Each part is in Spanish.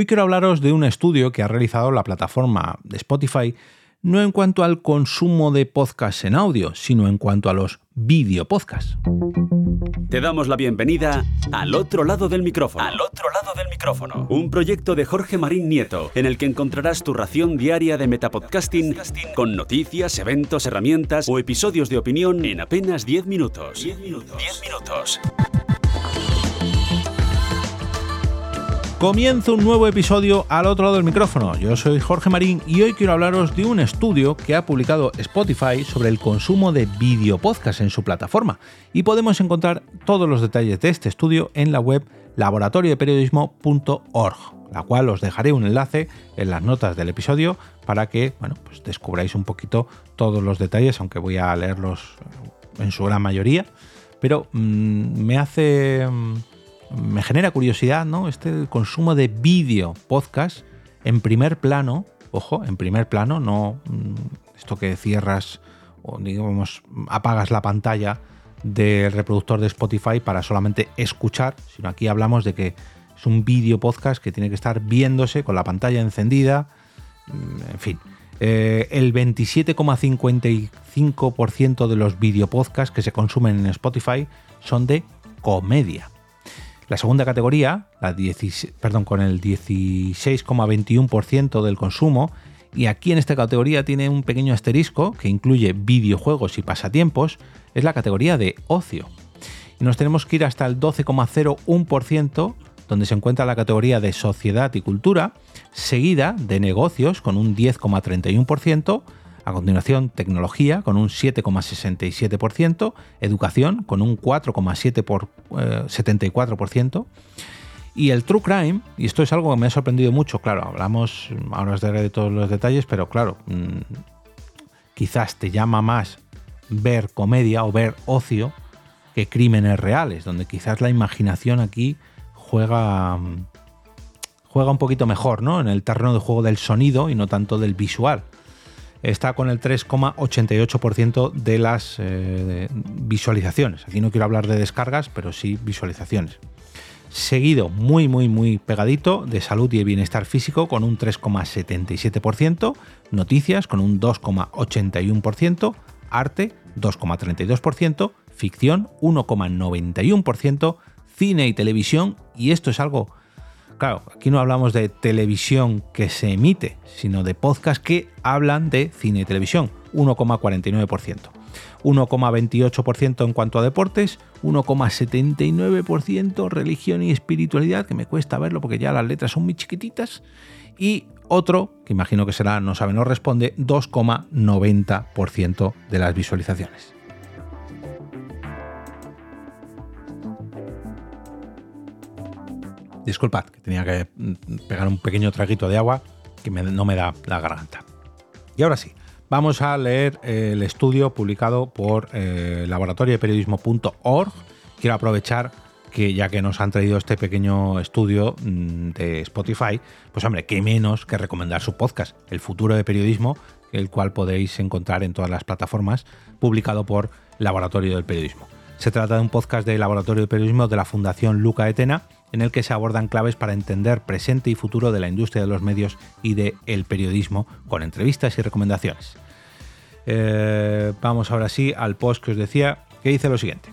Hoy quiero hablaros de un estudio que ha realizado la plataforma de Spotify no en cuanto al consumo de podcasts en audio, sino en cuanto a los videopodcasts. Te damos la bienvenida al otro lado del micrófono. Al otro lado del micrófono. Un proyecto de Jorge Marín Nieto, en el que encontrarás tu ración diaria de metapodcasting con noticias, eventos, herramientas o episodios de opinión en apenas 10 minutos. 10 minutos. 10 minutos. Comienza un nuevo episodio al otro lado del micrófono. Yo soy Jorge Marín y hoy quiero hablaros de un estudio que ha publicado Spotify sobre el consumo de videopodcast en su plataforma. Y podemos encontrar todos los detalles de este estudio en la web laboratoriodeperiodismo.org, la cual os dejaré un enlace en las notas del episodio para que bueno, pues descubráis un poquito todos los detalles, aunque voy a leerlos en su gran mayoría. Pero mm, me hace. Mm, me genera curiosidad, ¿no? Este consumo de vídeo podcast en primer plano, ojo, en primer plano, no mm, esto que cierras o digamos apagas la pantalla del reproductor de Spotify para solamente escuchar, sino aquí hablamos de que es un vídeo podcast que tiene que estar viéndose con la pantalla encendida, mm, en fin. Eh, el 27,55% de los podcasts que se consumen en Spotify son de comedia. La segunda categoría, la perdón, con el 16,21% del consumo, y aquí en esta categoría tiene un pequeño asterisco que incluye videojuegos y pasatiempos, es la categoría de ocio. Y nos tenemos que ir hasta el 12,01%, donde se encuentra la categoría de sociedad y cultura, seguida de negocios con un 10,31%, a continuación, tecnología con un 7,67%, educación con un 4,74%. Eh, y el True Crime, y esto es algo que me ha sorprendido mucho, claro, hablamos, ahora os daré de todos los detalles, pero claro, mm, quizás te llama más ver comedia o ver ocio que crímenes reales, donde quizás la imaginación aquí juega, juega un poquito mejor, ¿no? En el terreno de juego del sonido y no tanto del visual está con el 3,88% de las eh, visualizaciones. Aquí no quiero hablar de descargas, pero sí visualizaciones. Seguido, muy, muy, muy pegadito, de salud y bienestar físico con un 3,77%, noticias con un 2,81%, arte 2,32%, ficción 1,91%, cine y televisión, y esto es algo claro, aquí no hablamos de televisión que se emite, sino de podcasts que hablan de cine y televisión, 1,49%. 1,28% en cuanto a deportes, 1,79% religión y espiritualidad, que me cuesta verlo porque ya las letras son muy chiquititas, y otro, que imagino que será no sabe, no responde, 2,90% de las visualizaciones. Disculpad, que tenía que mm, pegar un pequeño traguito de agua que no me da la garganta. Y ahora sí, vamos a leer el estudio publicado por eh, laboratorioperiodismo.org. Quiero aprovechar que ya que nos han traído este pequeño estudio mm, de Spotify, pues hombre, qué menos que recomendar su podcast, El futuro de periodismo, el cual podéis encontrar en todas las plataformas, publicado por Laboratorio del Periodismo. Se trata de un podcast de Laboratorio de Periodismo de la Fundación Luca Etena, en el que se abordan claves para entender presente y futuro de la industria de los medios y del el periodismo, con entrevistas y recomendaciones. Eh, vamos ahora sí al post que os decía, que dice lo siguiente.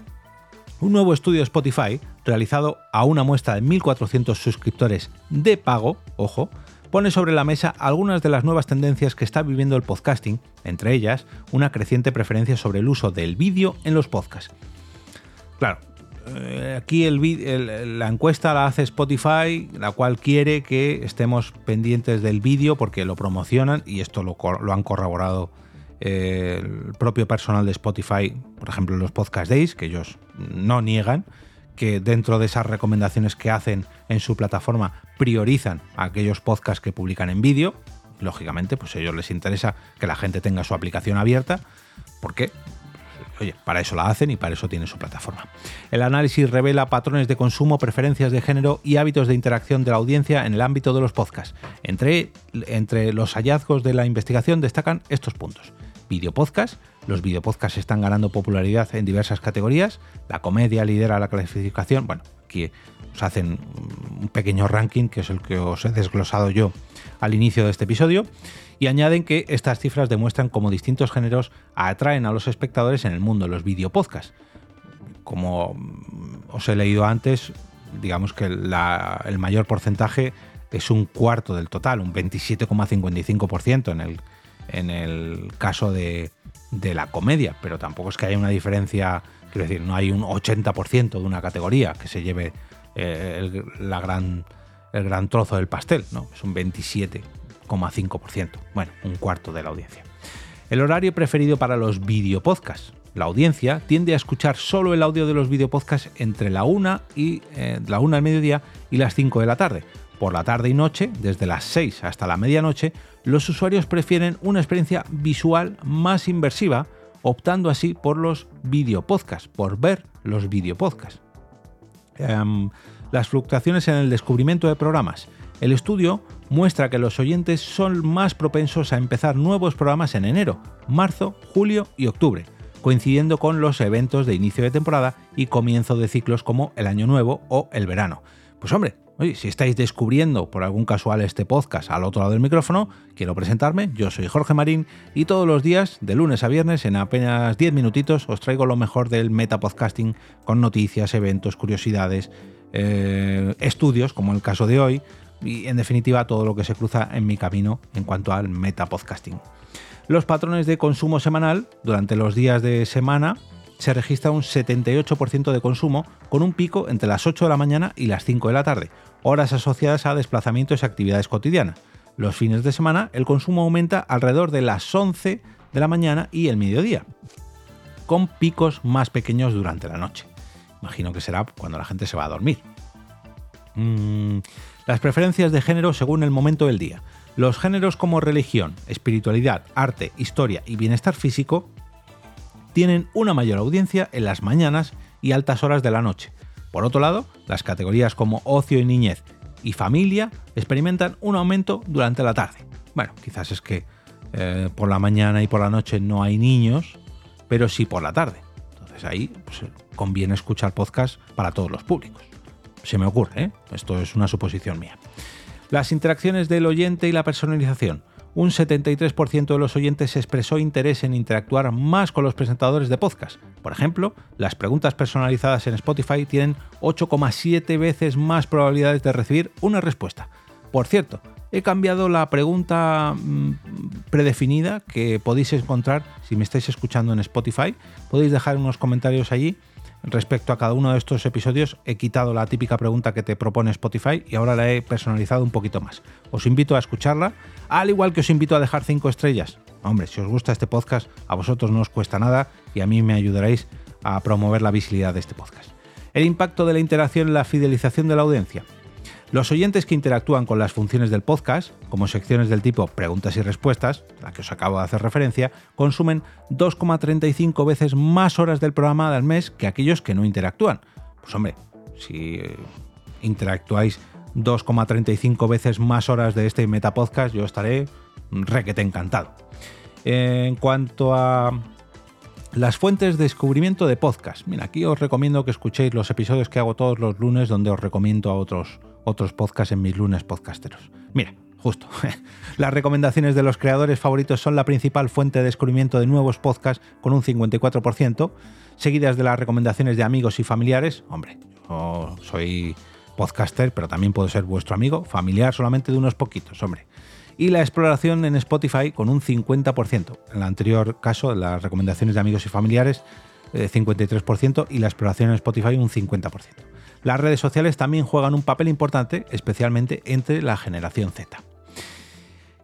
Un nuevo estudio de Spotify, realizado a una muestra de 1.400 suscriptores de pago, ojo, pone sobre la mesa algunas de las nuevas tendencias que está viviendo el podcasting, entre ellas una creciente preferencia sobre el uso del vídeo en los podcasts. Claro, eh, aquí la encuesta la hace Spotify, la cual quiere que estemos pendientes del vídeo porque lo promocionan y esto lo, han corroborado eh, el propio personal de Spotify, por ejemplo, en los Podcast Days, que ellos no niegan que dentro de esas recomendaciones que hacen en su plataforma priorizan aquellos podcasts que publican en vídeo. Lógicamente, pues a ellos les interesa que la gente tenga su aplicación abierta, porque Oye, para eso la hacen y para eso tiene su plataforma. El análisis revela patrones de consumo, preferencias de género y hábitos de interacción de la audiencia en el ámbito de los podcasts. Entre, entre los hallazgos de la investigación destacan estos puntos. Videopodcast. Los videopodcasts están ganando popularidad en diversas categorías. La comedia lidera la clasificación. Bueno, aquí os hacen un pequeño ranking, que es el que os he desglosado yo al inicio de este episodio, y añaden que estas cifras demuestran cómo distintos géneros atraen a los espectadores en el mundo de los videopodcasts. Como os he leído antes, digamos que el mayor porcentaje es un cuarto del total, un 27,55% en el, en el caso de, la comedia, pero tampoco es que haya una diferencia, quiero decir, no hay un 80% de una categoría que se lleve eh, el, la gran, el gran trozo del pastel, ¿no? Es un 27,5%, bueno, un cuarto de la audiencia. El horario preferido para los videopodcasts. La audiencia tiende a escuchar solo el audio de los videopodcasts entre la 1 y eh, la 1 al mediodía y las 5 de la tarde, por la tarde y noche, desde las 6 hasta la medianoche, los usuarios prefieren una experiencia visual más inversiva, optando así por los videopodcasts, por ver los videopodcasts. Em, las fluctuaciones en el descubrimiento de programas. El estudio muestra que los oyentes son más propensos a empezar nuevos programas en enero, marzo, julio y octubre, coincidiendo con los eventos de inicio de temporada y comienzo de ciclos como el Año Nuevo o el verano. Pues hombre, Oye, si estáis descubriendo por algún casual este podcast al otro lado del micrófono, quiero presentarme, yo soy Jorge Marín y todos los días, de lunes a viernes, en apenas 10 minutitos, os traigo lo mejor del metapodcasting con noticias, eventos, curiosidades, eh, estudios, como el caso de hoy, y en definitiva todo lo que se cruza en mi camino en cuanto al metapodcasting. Los patrones de consumo semanal durante los días de semana se registra un 78% de consumo, con un pico entre las 8 de la mañana y las 5 de la tarde, horas asociadas a desplazamientos y actividades cotidianas. Los fines de semana el consumo aumenta alrededor de las 11 de la mañana y el mediodía, con picos más pequeños durante la noche. Imagino que será cuando la gente se va a dormir. Mm, las preferencias de género según el momento del día. Los géneros como religión, espiritualidad, arte, historia y bienestar físico tienen una mayor audiencia en las mañanas y altas horas de la noche. Por otro lado, las categorías como ocio y niñez y familia experimentan un aumento durante la tarde. Bueno, quizás es que eh, por la mañana y por la noche no hay niños, pero sí por la tarde. Entonces ahí pues, conviene escuchar podcast para todos los públicos. Se me ocurre, ¿eh? esto es una suposición mía. Las interacciones del oyente y la personalización un 73% de los oyentes expresó interés en interactuar más con los presentadores de podcast. Por ejemplo, las preguntas personalizadas en Spotify tienen 8,7 veces más probabilidades de recibir una respuesta. Por cierto, he cambiado la pregunta mm, predefinida que podéis encontrar si me estáis escuchando en Spotify. Podéis dejar unos comentarios allí respecto a cada uno de estos episodios he quitado la típica pregunta que te propone Spotify y ahora la he personalizado un poquito más. Os invito a escucharla, al igual que os invito a dejar 5 estrellas. Hombre, si os gusta este podcast, a vosotros no os cuesta nada y a mí me ayudaréis a promover la visibilidad de este podcast. El impacto de la interacción en la fidelización de la audiencia. Los oyentes que interactúan con las funciones del podcast, como secciones del tipo preguntas y respuestas, la que os acabo de hacer referencia, consumen 2,35 veces más horas del programa al mes que aquellos que no interactúan. Pues hombre, si eh, interactuáis 2,35 veces más horas de este metapodcast, yo estaré requete encantado. En cuanto a las fuentes de descubrimiento de podcast, mira, aquí os recomiendo que escuchéis los episodios que hago todos los lunes donde os recomiendo a otros otros podcasts en mis lunes podcasteros. Mira, justo. Las recomendaciones de los creadores favoritos son la principal fuente de descubrimiento de nuevos podcasts con un 54%, seguidas de las recomendaciones de amigos y familiares. Hombre, yo soy podcaster, pero también puedo ser vuestro amigo, familiar solamente de unos poquitos, hombre. Y la exploración en Spotify con un 50%. En el anterior caso, las recomendaciones de amigos y familiares, 53%, eh, y la exploración en Spotify un 50%. Las redes sociales también juegan un papel importante, especialmente entre la generación Z.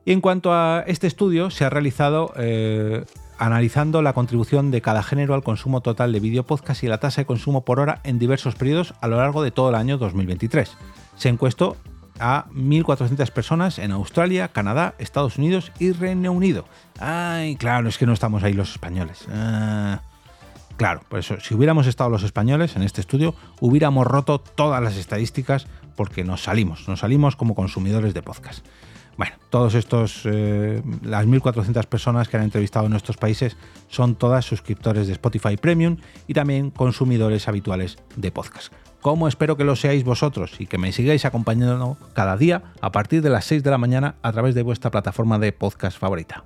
Y en cuanto a este estudio, se ha realizado eh, analizando la contribución de cada género al consumo total de video podcast y la tasa de consumo por hora en diversos periodos a lo largo de todo el año 2023. Se encuestó a 1.400 personas en Australia, Canadá, Estados Unidos y Reino Unido. Ay, claro, es que no estamos ahí los españoles. Ah. Claro, por eso, si hubiéramos estado los españoles en este estudio, hubiéramos roto todas las estadísticas porque nos salimos, nos salimos como consumidores de podcast. Bueno, todos estos, eh, las 1.400 personas que han entrevistado en nuestros países son todas suscriptores de Spotify Premium y también consumidores habituales de podcast. como espero que lo seáis vosotros y que me sigáis acompañando cada día a partir de las 6 de la mañana a través de vuestra plataforma de podcast favorita.